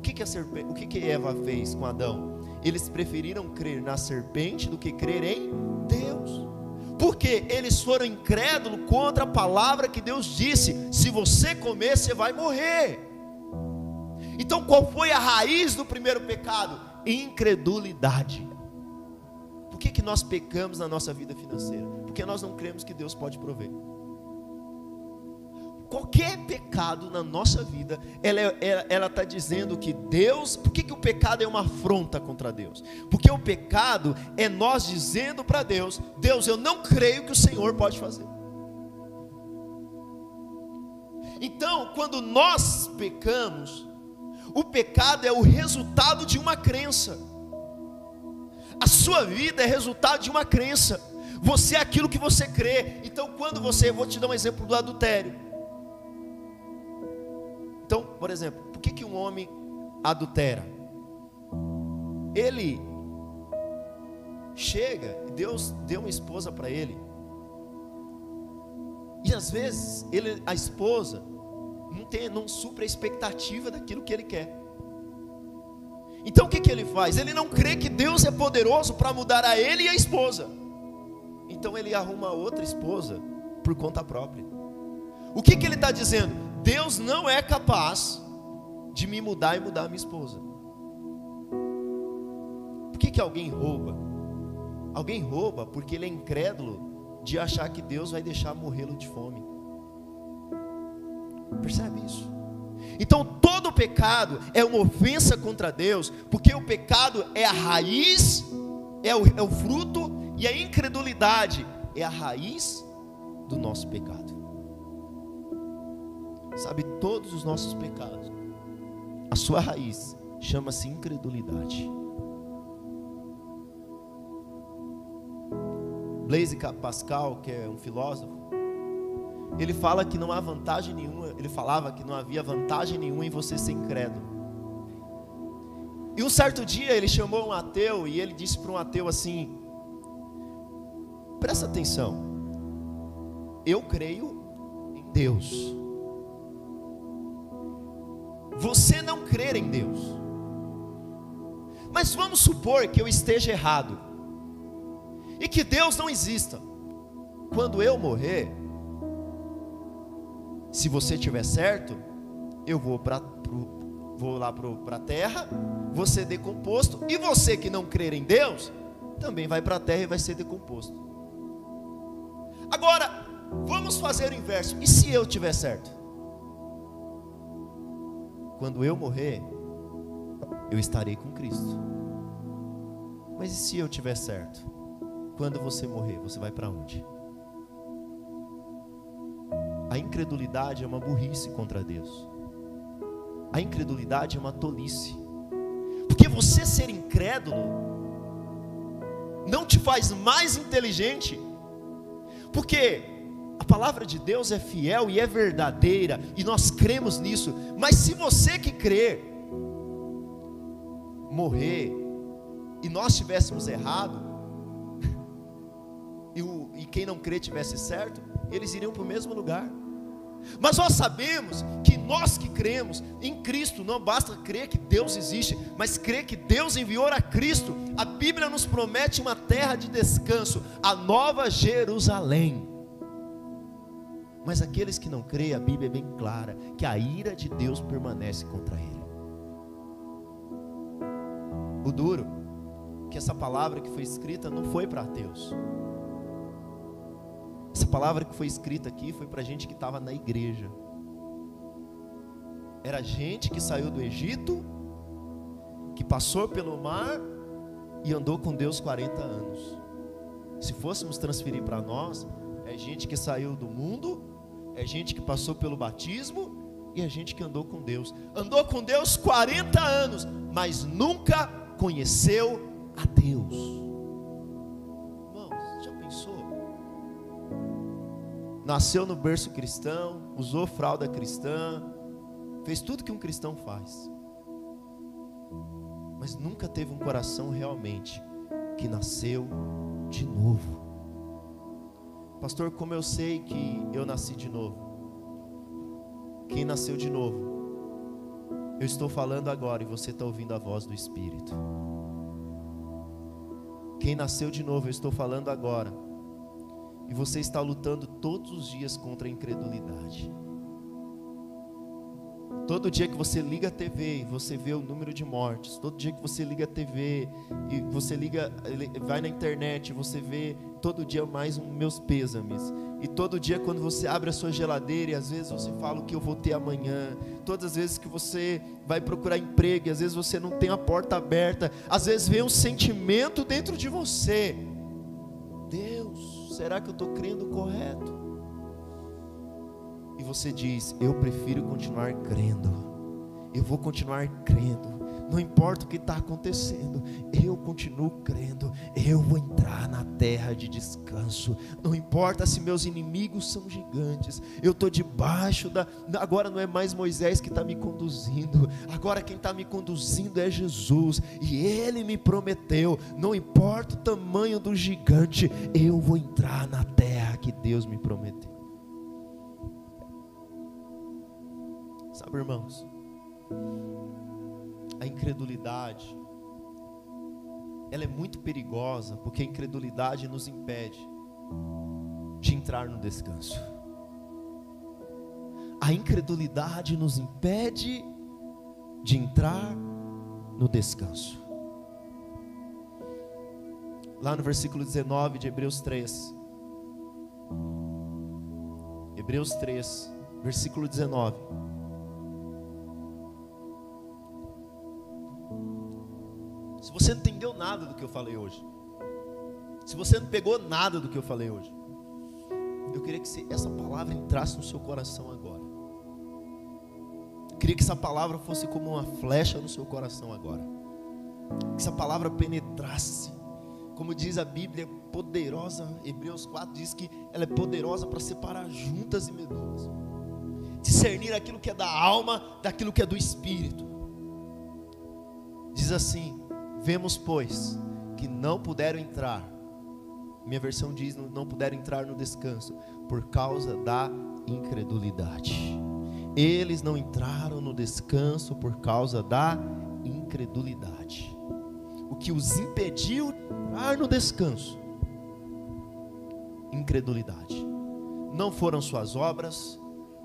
que, que, a serpente, o que, que Eva fez com Adão? Eles preferiram crer na serpente do que crer em Deus. Porque eles foram incrédulos contra a palavra que Deus disse: se você comer, você vai morrer. Então, qual foi a raiz do primeiro pecado? Incredulidade. Por que, que nós pecamos na nossa vida financeira? Porque nós não cremos que Deus pode prover qualquer pecado na nossa vida, ela está dizendo que Deus, por que, que o pecado é uma afronta contra Deus? Porque o pecado é nós dizendo para Deus: Deus, eu não creio que o Senhor pode fazer. Então, quando nós pecamos, o pecado é o resultado de uma crença. A sua vida é resultado de uma crença. Você é aquilo que você crê. Então, quando você, vou te dar um exemplo do adultério. Então, por exemplo, por que, que um homem adultera? Ele chega, Deus deu uma esposa para ele. E às vezes ele, a esposa não tem, não supra a expectativa daquilo que ele quer. Então o que, que ele faz? Ele não crê que Deus é poderoso para mudar a ele e a esposa. Então ele arruma outra esposa por conta própria. O que, que ele está dizendo? Deus não é capaz de me mudar e mudar a minha esposa. Por que, que alguém rouba? Alguém rouba porque ele é incrédulo de achar que Deus vai deixar morrê-lo de fome. Percebe isso? Então todo pecado é uma ofensa contra Deus, porque o pecado é a raiz, é o, é o fruto, e a incredulidade é a raiz do nosso pecado sabe todos os nossos pecados. A sua raiz chama-se incredulidade. Blaise Pascal, que é um filósofo, ele fala que não há vantagem nenhuma, ele falava que não havia vantagem nenhuma em você ser incrédulo. E um certo dia ele chamou um ateu e ele disse para um ateu assim: Presta atenção, eu creio em Deus você não crer em Deus. Mas vamos supor que eu esteja errado e que Deus não exista. Quando eu morrer, se você tiver certo, eu vou para vou lá para a terra, vou ser decomposto, e você que não crer em Deus, também vai para a terra e vai ser decomposto. Agora, vamos fazer o inverso. E se eu tiver certo? quando eu morrer, eu estarei com Cristo. Mas e se eu tiver certo? Quando você morrer, você vai para onde? A incredulidade é uma burrice contra Deus. A incredulidade é uma tolice. Porque você ser incrédulo não te faz mais inteligente. Porque a palavra de Deus é fiel e é verdadeira, e nós cremos nisso. Mas se você que crê morrer e nós tivéssemos errado, (laughs) e, o, e quem não crê tivesse certo, eles iriam para o mesmo lugar. Mas nós sabemos que nós que cremos em Cristo, não basta crer que Deus existe, mas crer que Deus enviou a Cristo. A Bíblia nos promete uma terra de descanso, a nova Jerusalém. Mas aqueles que não creem, a Bíblia é bem clara que a ira de Deus permanece contra ele. O duro, que essa palavra que foi escrita não foi para ateus. Essa palavra que foi escrita aqui foi para gente que estava na igreja. Era gente que saiu do Egito, que passou pelo mar e andou com Deus 40 anos. Se fôssemos transferir para nós, é gente que saiu do mundo, é gente que passou pelo batismo e é gente que andou com Deus. Andou com Deus 40 anos, mas nunca conheceu a Deus. Nasceu no berço cristão, usou fralda cristã, fez tudo que um cristão faz, mas nunca teve um coração realmente que nasceu de novo. Pastor, como eu sei que eu nasci de novo? Quem nasceu de novo? Eu estou falando agora e você está ouvindo a voz do Espírito. Quem nasceu de novo, eu estou falando agora e você está lutando todos os dias contra a incredulidade. Todo dia que você liga a TV e você vê o número de mortes, todo dia que você liga a TV e você liga, vai na internet, você vê todo dia mais um meus pêsames. E todo dia quando você abre a sua geladeira e às vezes você fala o que eu vou ter amanhã, todas as vezes que você vai procurar emprego e às vezes você não tem a porta aberta, às vezes vem um sentimento dentro de você. Será que eu estou crendo correto? E você diz: Eu prefiro continuar crendo. Eu vou continuar crendo. Não importa o que está acontecendo, eu continuo crendo. Eu vou entrar na terra de descanso. Não importa se meus inimigos são gigantes. Eu estou debaixo da. Agora não é mais Moisés que está me conduzindo. Agora quem está me conduzindo é Jesus. E Ele me prometeu: não importa o tamanho do gigante, eu vou entrar na terra que Deus me prometeu. Sabe, irmãos? A incredulidade, ela é muito perigosa, porque a incredulidade nos impede de entrar no descanso. A incredulidade nos impede de entrar no descanso. Lá no versículo 19 de Hebreus 3. Hebreus 3, versículo 19. Do que eu falei hoje, se você não pegou nada do que eu falei hoje, eu queria que essa palavra entrasse no seu coração agora. Eu queria que essa palavra fosse como uma flecha no seu coração agora. Que essa palavra penetrasse. Como diz a Bíblia, poderosa. Hebreus 4 diz que ela é poderosa para separar juntas e medulas. Discernir aquilo que é da alma daquilo que é do espírito. Diz assim: Vemos, pois, que não puderam entrar. Minha versão diz: não puderam entrar no descanso por causa da incredulidade. Eles não entraram no descanso por causa da incredulidade. O que os impediu de entrar no descanso? Incredulidade. Não foram suas obras,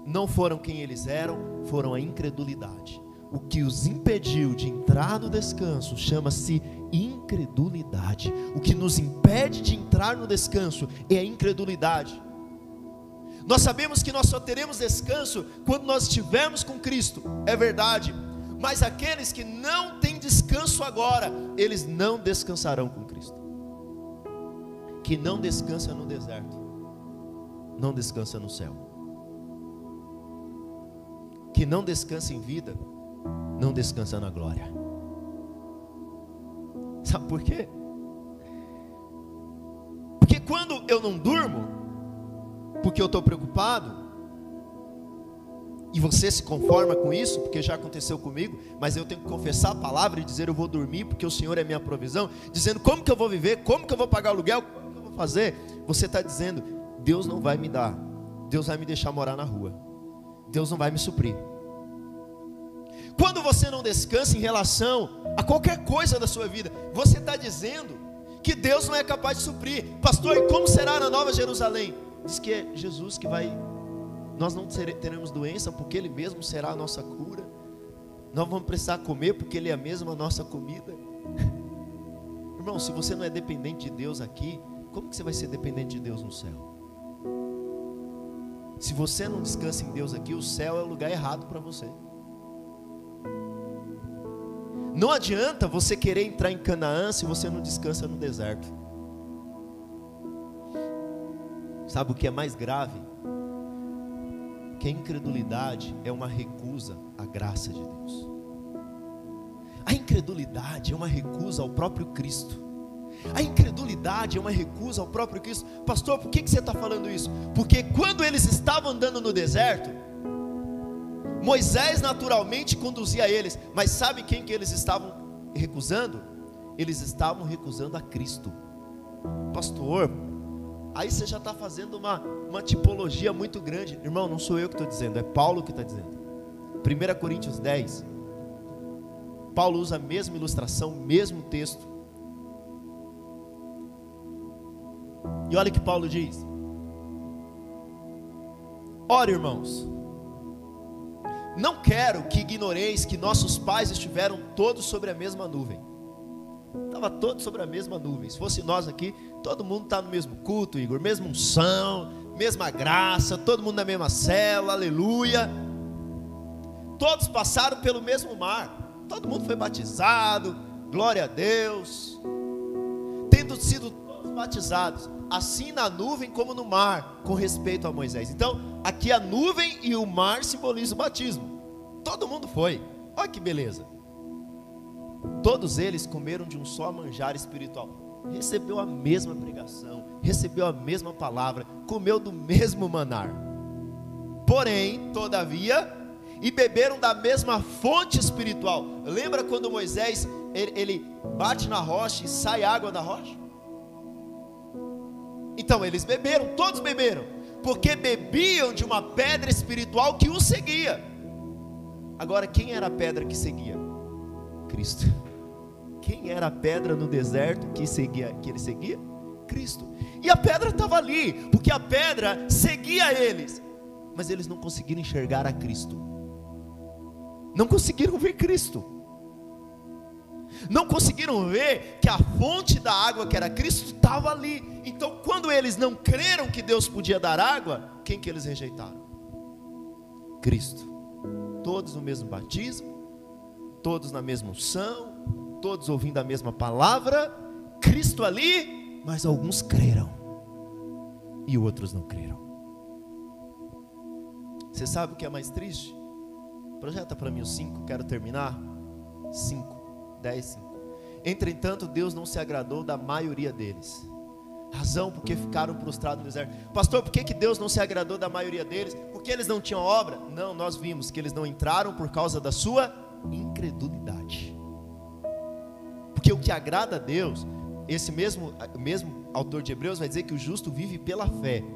não foram quem eles eram, foram a incredulidade o que os impediu de entrar no descanso chama-se incredulidade. O que nos impede de entrar no descanso é a incredulidade. Nós sabemos que nós só teremos descanso quando nós estivermos com Cristo, é verdade. Mas aqueles que não têm descanso agora, eles não descansarão com Cristo. Que não descansa no deserto, não descansa no céu. Que não descansa em vida, não descansa na glória. Sabe por quê? Porque quando eu não durmo, porque eu estou preocupado, e você se conforma com isso, porque já aconteceu comigo, mas eu tenho que confessar a palavra e dizer eu vou dormir, porque o Senhor é minha provisão, dizendo como que eu vou viver, como que eu vou pagar aluguel, como que eu vou fazer. Você está dizendo, Deus não vai me dar, Deus vai me deixar morar na rua, Deus não vai me suprir. Quando você não descansa em relação a qualquer coisa da sua vida, você está dizendo que Deus não é capaz de suprir. Pastor, e como será na Nova Jerusalém? Diz que é Jesus que vai. Nós não teremos doença, porque Ele mesmo será a nossa cura. Nós vamos precisar comer, porque Ele é mesmo a nossa comida. (laughs) Irmão, se você não é dependente de Deus aqui, como que você vai ser dependente de Deus no céu? Se você não descansa em Deus aqui, o céu é o lugar errado para você. Não adianta você querer entrar em Canaã se você não descansa no deserto. Sabe o que é mais grave? Que a incredulidade é uma recusa à graça de Deus. A incredulidade é uma recusa ao próprio Cristo. A incredulidade é uma recusa ao próprio Cristo. Pastor, por que, que você está falando isso? Porque quando eles estavam andando no deserto, Moisés naturalmente conduzia eles, mas sabe quem que eles estavam recusando? Eles estavam recusando a Cristo. Pastor, aí você já está fazendo uma, uma tipologia muito grande. Irmão, não sou eu que estou dizendo, é Paulo que está dizendo. 1 Coríntios 10. Paulo usa a mesma ilustração, o mesmo texto. E olha o que Paulo diz. Ora, irmãos, não quero que ignoreis que nossos pais estiveram todos sobre a mesma nuvem. Estava todos sobre a mesma nuvem. Se fosse nós aqui, todo mundo está no mesmo culto, Igor, mesma unção, mesma graça, todo mundo na mesma cela, aleluia. Todos passaram pelo mesmo mar. Todo mundo foi batizado, glória a Deus. Batizados, assim na nuvem como no mar, com respeito a Moisés. Então, aqui a nuvem e o mar simbolizam o batismo. Todo mundo foi. Olha que beleza. Todos eles comeram de um só manjar espiritual. Recebeu a mesma pregação, recebeu a mesma palavra, comeu do mesmo manar. Porém, todavia, e beberam da mesma fonte espiritual. Lembra quando Moisés ele, ele bate na rocha e sai água da rocha? Então eles beberam, todos beberam, porque bebiam de uma pedra espiritual que os seguia. Agora, quem era a pedra que seguia? Cristo. Quem era a pedra no deserto que seguia, que ele seguia? Cristo. E a pedra estava ali, porque a pedra seguia eles, mas eles não conseguiram enxergar a Cristo. Não conseguiram ver Cristo. Não conseguiram ver que a fonte da água que era Cristo estava ali. Então, quando eles não creram que Deus podia dar água, quem que eles rejeitaram? Cristo todos no mesmo batismo, todos na mesma unção, todos ouvindo a mesma palavra, Cristo ali, mas alguns creram e outros não creram. Você sabe o que é mais triste? Projeta para mim o 5, quero terminar. 5, 10, 5. Entretanto, Deus não se agradou da maioria deles Razão porque ficaram prostrados no deserto. Pastor, por que, que Deus não se agradou da maioria deles? Porque eles não tinham obra? Não, nós vimos que eles não entraram por causa da sua incredulidade. Porque o que agrada a Deus, esse mesmo, mesmo autor de Hebreus vai dizer que o justo vive pela fé. (laughs)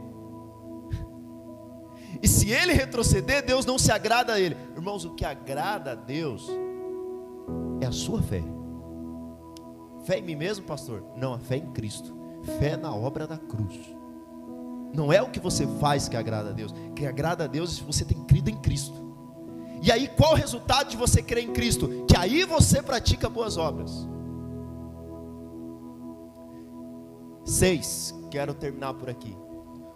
E se ele retroceder, Deus não se agrada a ele. Irmãos, o que agrada a Deus sua fé. Fé em mim mesmo, pastor? Não, a fé em Cristo. Fé na obra da cruz. Não é o que você faz que agrada a Deus. Que agrada a Deus é se você tem crido em Cristo. E aí, qual o resultado de você crer em Cristo? Que aí você pratica boas obras. Seis, quero terminar por aqui.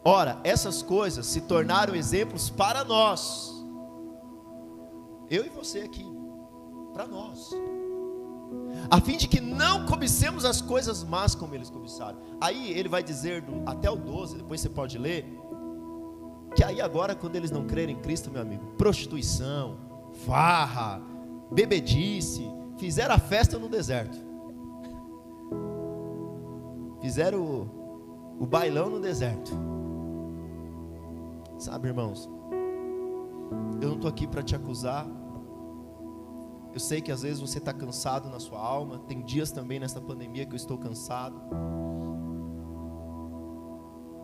Ora, essas coisas se tornaram exemplos para nós. Eu e você aqui. Para nós a fim de que não cobicemos as coisas más como eles cobiçaram. Aí ele vai dizer do, até o 12, depois você pode ler, que aí agora quando eles não crerem em Cristo, meu amigo, prostituição, farra, bebedice, fizeram a festa no deserto. fizeram o, o bailão no deserto. Sabe, irmãos, eu não estou aqui para te acusar. Eu sei que às vezes você está cansado na sua alma. Tem dias também nessa pandemia que eu estou cansado.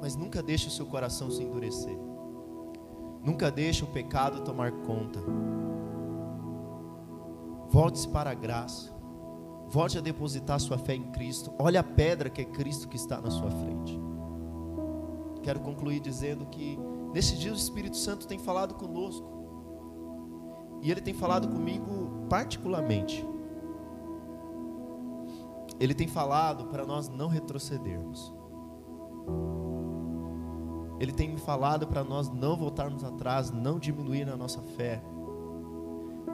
Mas nunca deixe o seu coração se endurecer. Nunca deixe o pecado tomar conta. Volte-se para a graça. Volte a depositar sua fé em Cristo. Olhe a pedra que é Cristo que está na sua frente. Quero concluir dizendo que nesse dia o Espírito Santo tem falado conosco. E ele tem falado comigo particularmente. Ele tem falado para nós não retrocedermos. Ele tem me falado para nós não voltarmos atrás, não diminuir a nossa fé,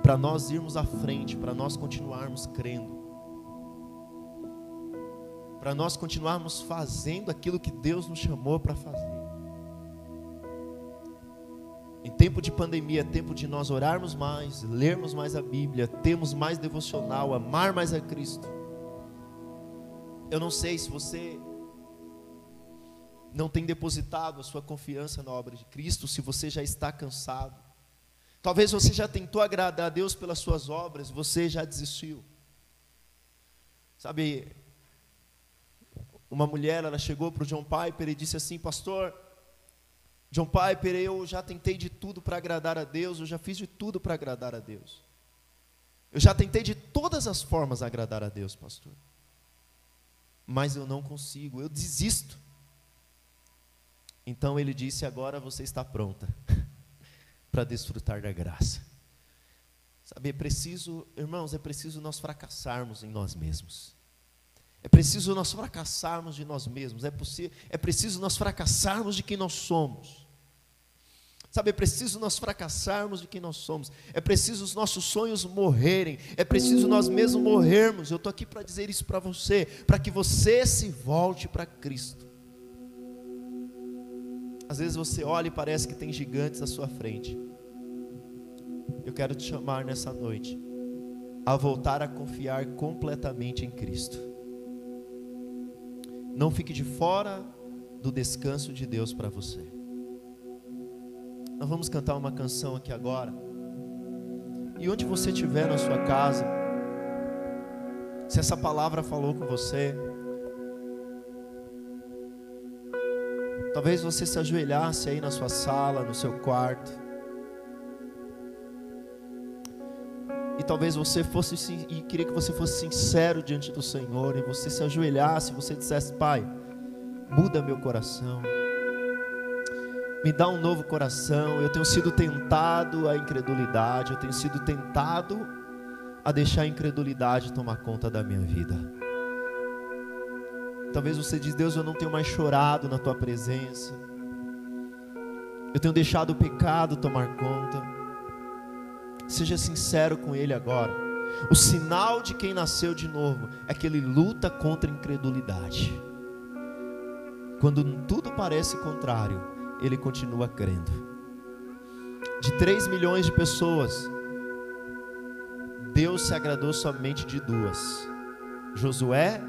para nós irmos à frente, para nós continuarmos crendo, para nós continuarmos fazendo aquilo que Deus nos chamou para fazer. Em tempo de pandemia, é tempo de nós orarmos mais, lermos mais a Bíblia, termos mais devocional, amar mais a Cristo. Eu não sei se você não tem depositado a sua confiança na obra de Cristo, se você já está cansado. Talvez você já tentou agradar a Deus pelas suas obras, você já desistiu. Sabe, uma mulher, ela chegou para o John Piper e disse assim: Pastor, John Piper, eu já tentei de tudo para agradar a Deus, eu já fiz de tudo para agradar a Deus. Eu já tentei de todas as formas agradar a Deus, pastor. Mas eu não consigo, eu desisto. Então ele disse: Agora você está pronta (laughs) para desfrutar da graça. Sabe, é preciso, irmãos, é preciso nós fracassarmos em nós mesmos. É preciso nós fracassarmos de nós mesmos. É, é preciso nós fracassarmos de quem nós somos. Sabe, é preciso nós fracassarmos de quem nós somos. É preciso os nossos sonhos morrerem. É preciso nós mesmos morrermos. Eu estou aqui para dizer isso para você, para que você se volte para Cristo. Às vezes você olha e parece que tem gigantes à sua frente. Eu quero te chamar nessa noite a voltar a confiar completamente em Cristo. Não fique de fora do descanso de Deus para você. Nós vamos cantar uma canção aqui agora. E onde você estiver na sua casa, se essa palavra falou com você, Talvez você se ajoelhasse aí na sua sala, no seu quarto. E talvez você fosse e queria que você fosse sincero diante do Senhor e você se ajoelhasse, você dissesse: "Pai, muda meu coração. Me dá um novo coração. Eu tenho sido tentado à incredulidade, eu tenho sido tentado a deixar a incredulidade tomar conta da minha vida." Talvez você diz, Deus, eu não tenho mais chorado na tua presença. Eu tenho deixado o pecado tomar conta. Seja sincero com ele agora. O sinal de quem nasceu de novo é que ele luta contra a incredulidade. Quando tudo parece contrário, ele continua crendo. De 3 milhões de pessoas, Deus se agradou somente de duas: Josué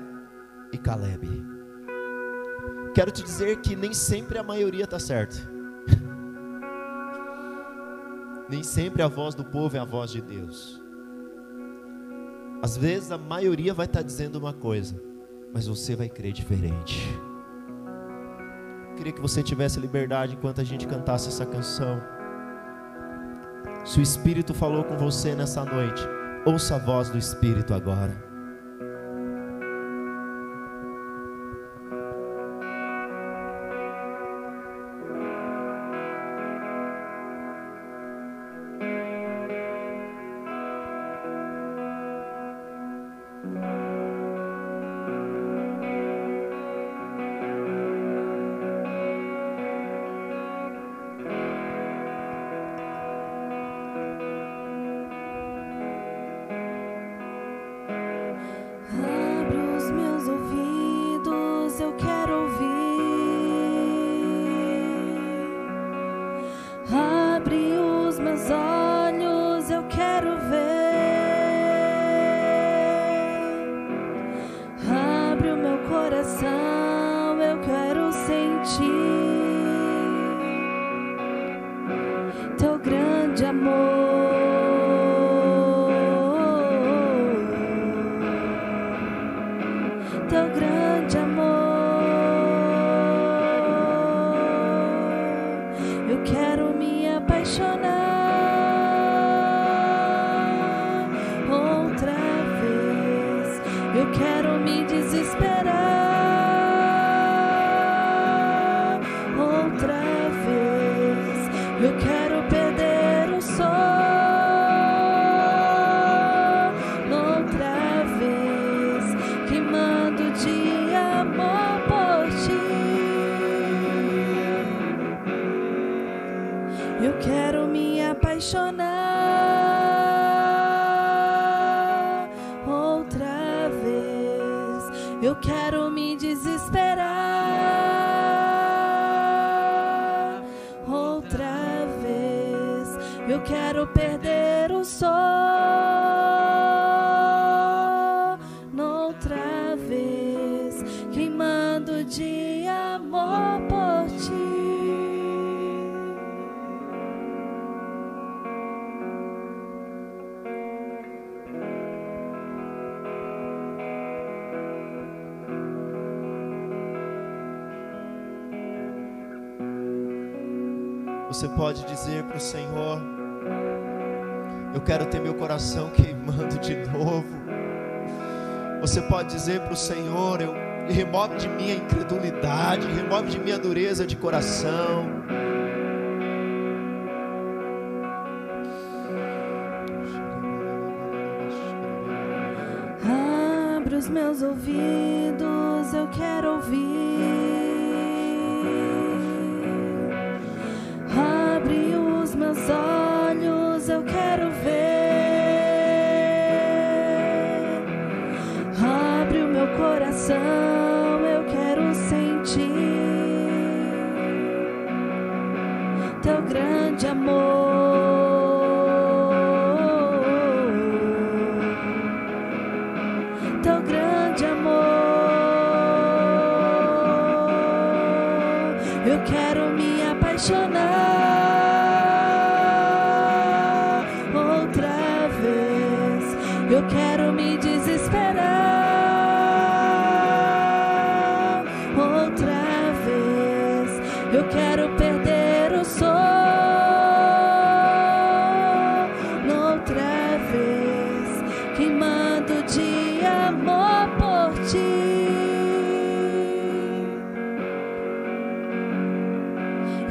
e Caleb. Quero te dizer que nem sempre a maioria está certa. Nem sempre a voz do povo é a voz de Deus. Às vezes a maioria vai estar dizendo uma coisa, mas você vai crer diferente. Queria que você tivesse liberdade enquanto a gente cantasse essa canção. Se o Espírito falou com você nessa noite, ouça a voz do Espírito agora. Eu quero me desesperar outra vez. Eu quero perder dizer para o Senhor: Eu quero ter meu coração queimando de novo. Você pode dizer para o Senhor: eu, Remove de mim a incredulidade, remove de mim a dureza de coração. Abre os meus ouvidos, eu quero ouvir. Os Eu quero perder o sol outra vez, queimando de amor por ti.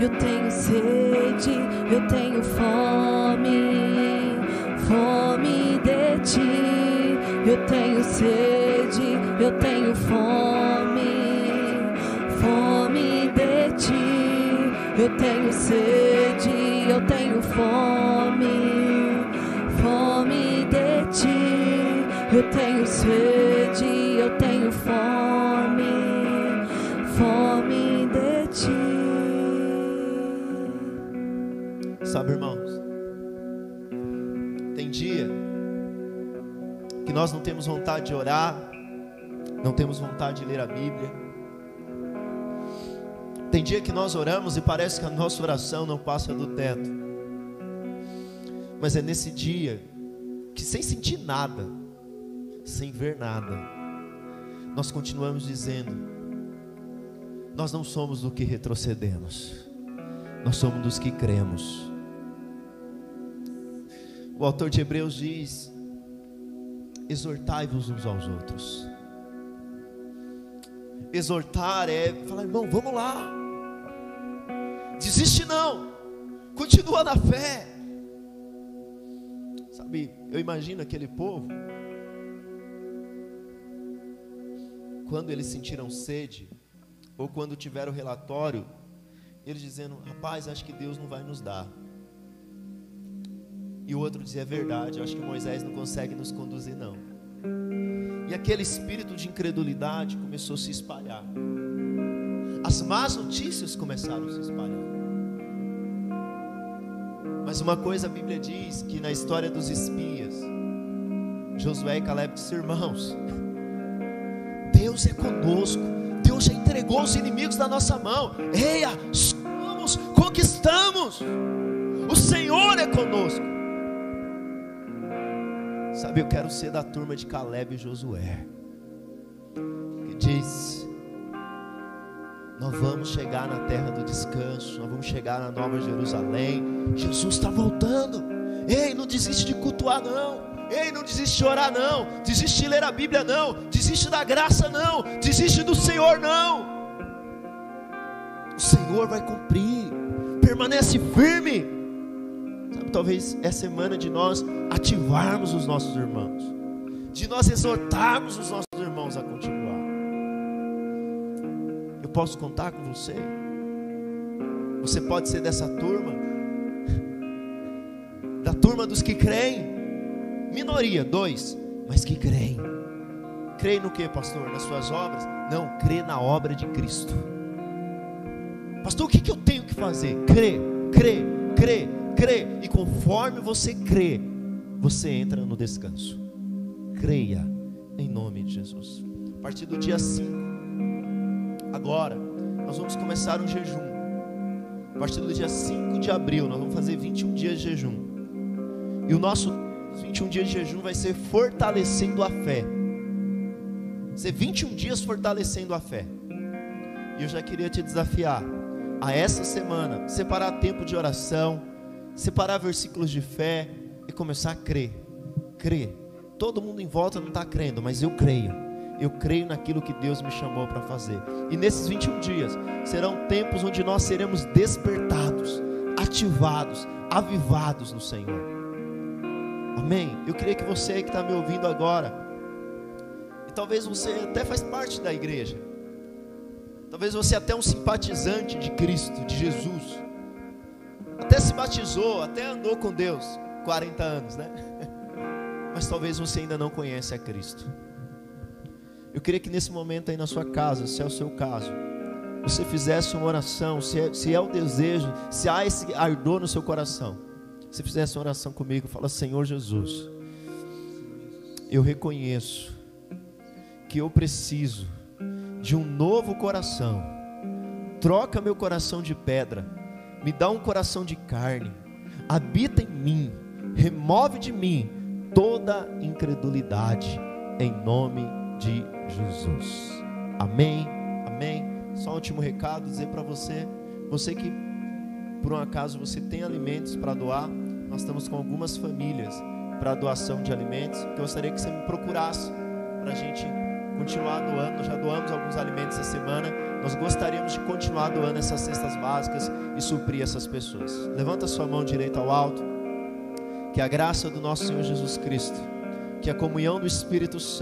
Eu tenho sede, eu tenho fome, fome de ti. Eu tenho sede, Eu tenho sede, eu tenho fome, fome de ti. Eu tenho sede, eu tenho fome, fome de ti. Sabe, irmãos, tem dia que nós não temos vontade de orar, não temos vontade de ler a Bíblia. Tem dia que nós oramos e parece que a nossa oração não passa do teto. Mas é nesse dia que, sem sentir nada, sem ver nada, nós continuamos dizendo: Nós não somos do que retrocedemos, nós somos dos que cremos. O autor de Hebreus diz: exortai-vos uns aos outros. Exortar é falar, irmão, vamos lá. Desiste não. Continua na fé. Sabe, eu imagino aquele povo quando eles sentiram sede ou quando tiveram o relatório, eles dizendo: "Rapaz, acho que Deus não vai nos dar". E o outro dizia: "É verdade, acho que Moisés não consegue nos conduzir não". E aquele espírito de incredulidade começou a se espalhar. As más notícias começaram a se espalhar. Mas uma coisa a Bíblia diz que na história dos espias, Josué e Caleb disseram: irmãos, Deus é conosco, Deus já entregou os inimigos da nossa mão. Eia, somos, conquistamos. O Senhor é conosco. Sabe, eu quero ser da turma de Caleb e Josué. Nós vamos chegar na terra do descanso, nós vamos chegar na Nova Jerusalém. Jesus está voltando. Ei, não desiste de cultuar, não. Ei, não desiste de orar, não. Desiste de ler a Bíblia, não. Desiste da graça, não. Desiste do Senhor, não. O Senhor vai cumprir. Permanece firme. Sabe, talvez é semana de nós ativarmos os nossos irmãos, de nós exortarmos os nossos irmãos a continuar. Eu posso contar com você? Você pode ser dessa turma? Da turma dos que creem? Minoria, dois, mas que creem. Creem no que, pastor? Nas suas obras? Não, crê na obra de Cristo. Pastor, o que, que eu tenho que fazer? Crê, crê, crê, crê. E conforme você crê, você entra no descanso. Creia em nome de Jesus. A partir do dia 5 Agora, nós vamos começar um jejum. A partir do dia 5 de abril, nós vamos fazer 21 dias de jejum. E o nosso 21 dias de jejum vai ser fortalecendo a fé. Ser 21 dias fortalecendo a fé. E eu já queria te desafiar a essa semana separar tempo de oração, separar versículos de fé e começar a crer. Crer. Todo mundo em volta não está crendo, mas eu creio eu creio naquilo que Deus me chamou para fazer. E nesses 21 dias serão tempos onde nós seremos despertados, ativados, avivados no Senhor. Amém? Eu queria que você que está me ouvindo agora, e talvez você até faz parte da igreja, talvez você até um simpatizante de Cristo, de Jesus, até se batizou, até andou com Deus 40 anos, né? (laughs) Mas talvez você ainda não conhece a Cristo. Eu queria que nesse momento aí na sua casa, se é o seu caso, você fizesse uma oração, se é, se é o desejo, se há esse ardor no seu coração, se fizesse uma oração comigo, fala: Senhor Jesus, eu reconheço que eu preciso de um novo coração. Troca meu coração de pedra, me dá um coração de carne, habita em mim, remove de mim toda incredulidade, em nome de Jesus. Amém? Amém? Só um último recado dizer para você, você que por um acaso você tem alimentos para doar, nós estamos com algumas famílias para doação de alimentos. Eu gostaria que você me procurasse para a gente continuar doando. Nós já doamos alguns alimentos essa semana. Nós gostaríamos de continuar doando essas cestas básicas e suprir essas pessoas. Levanta sua mão direita ao alto. Que a graça do nosso Senhor Jesus Cristo, que a comunhão do Espírito Santo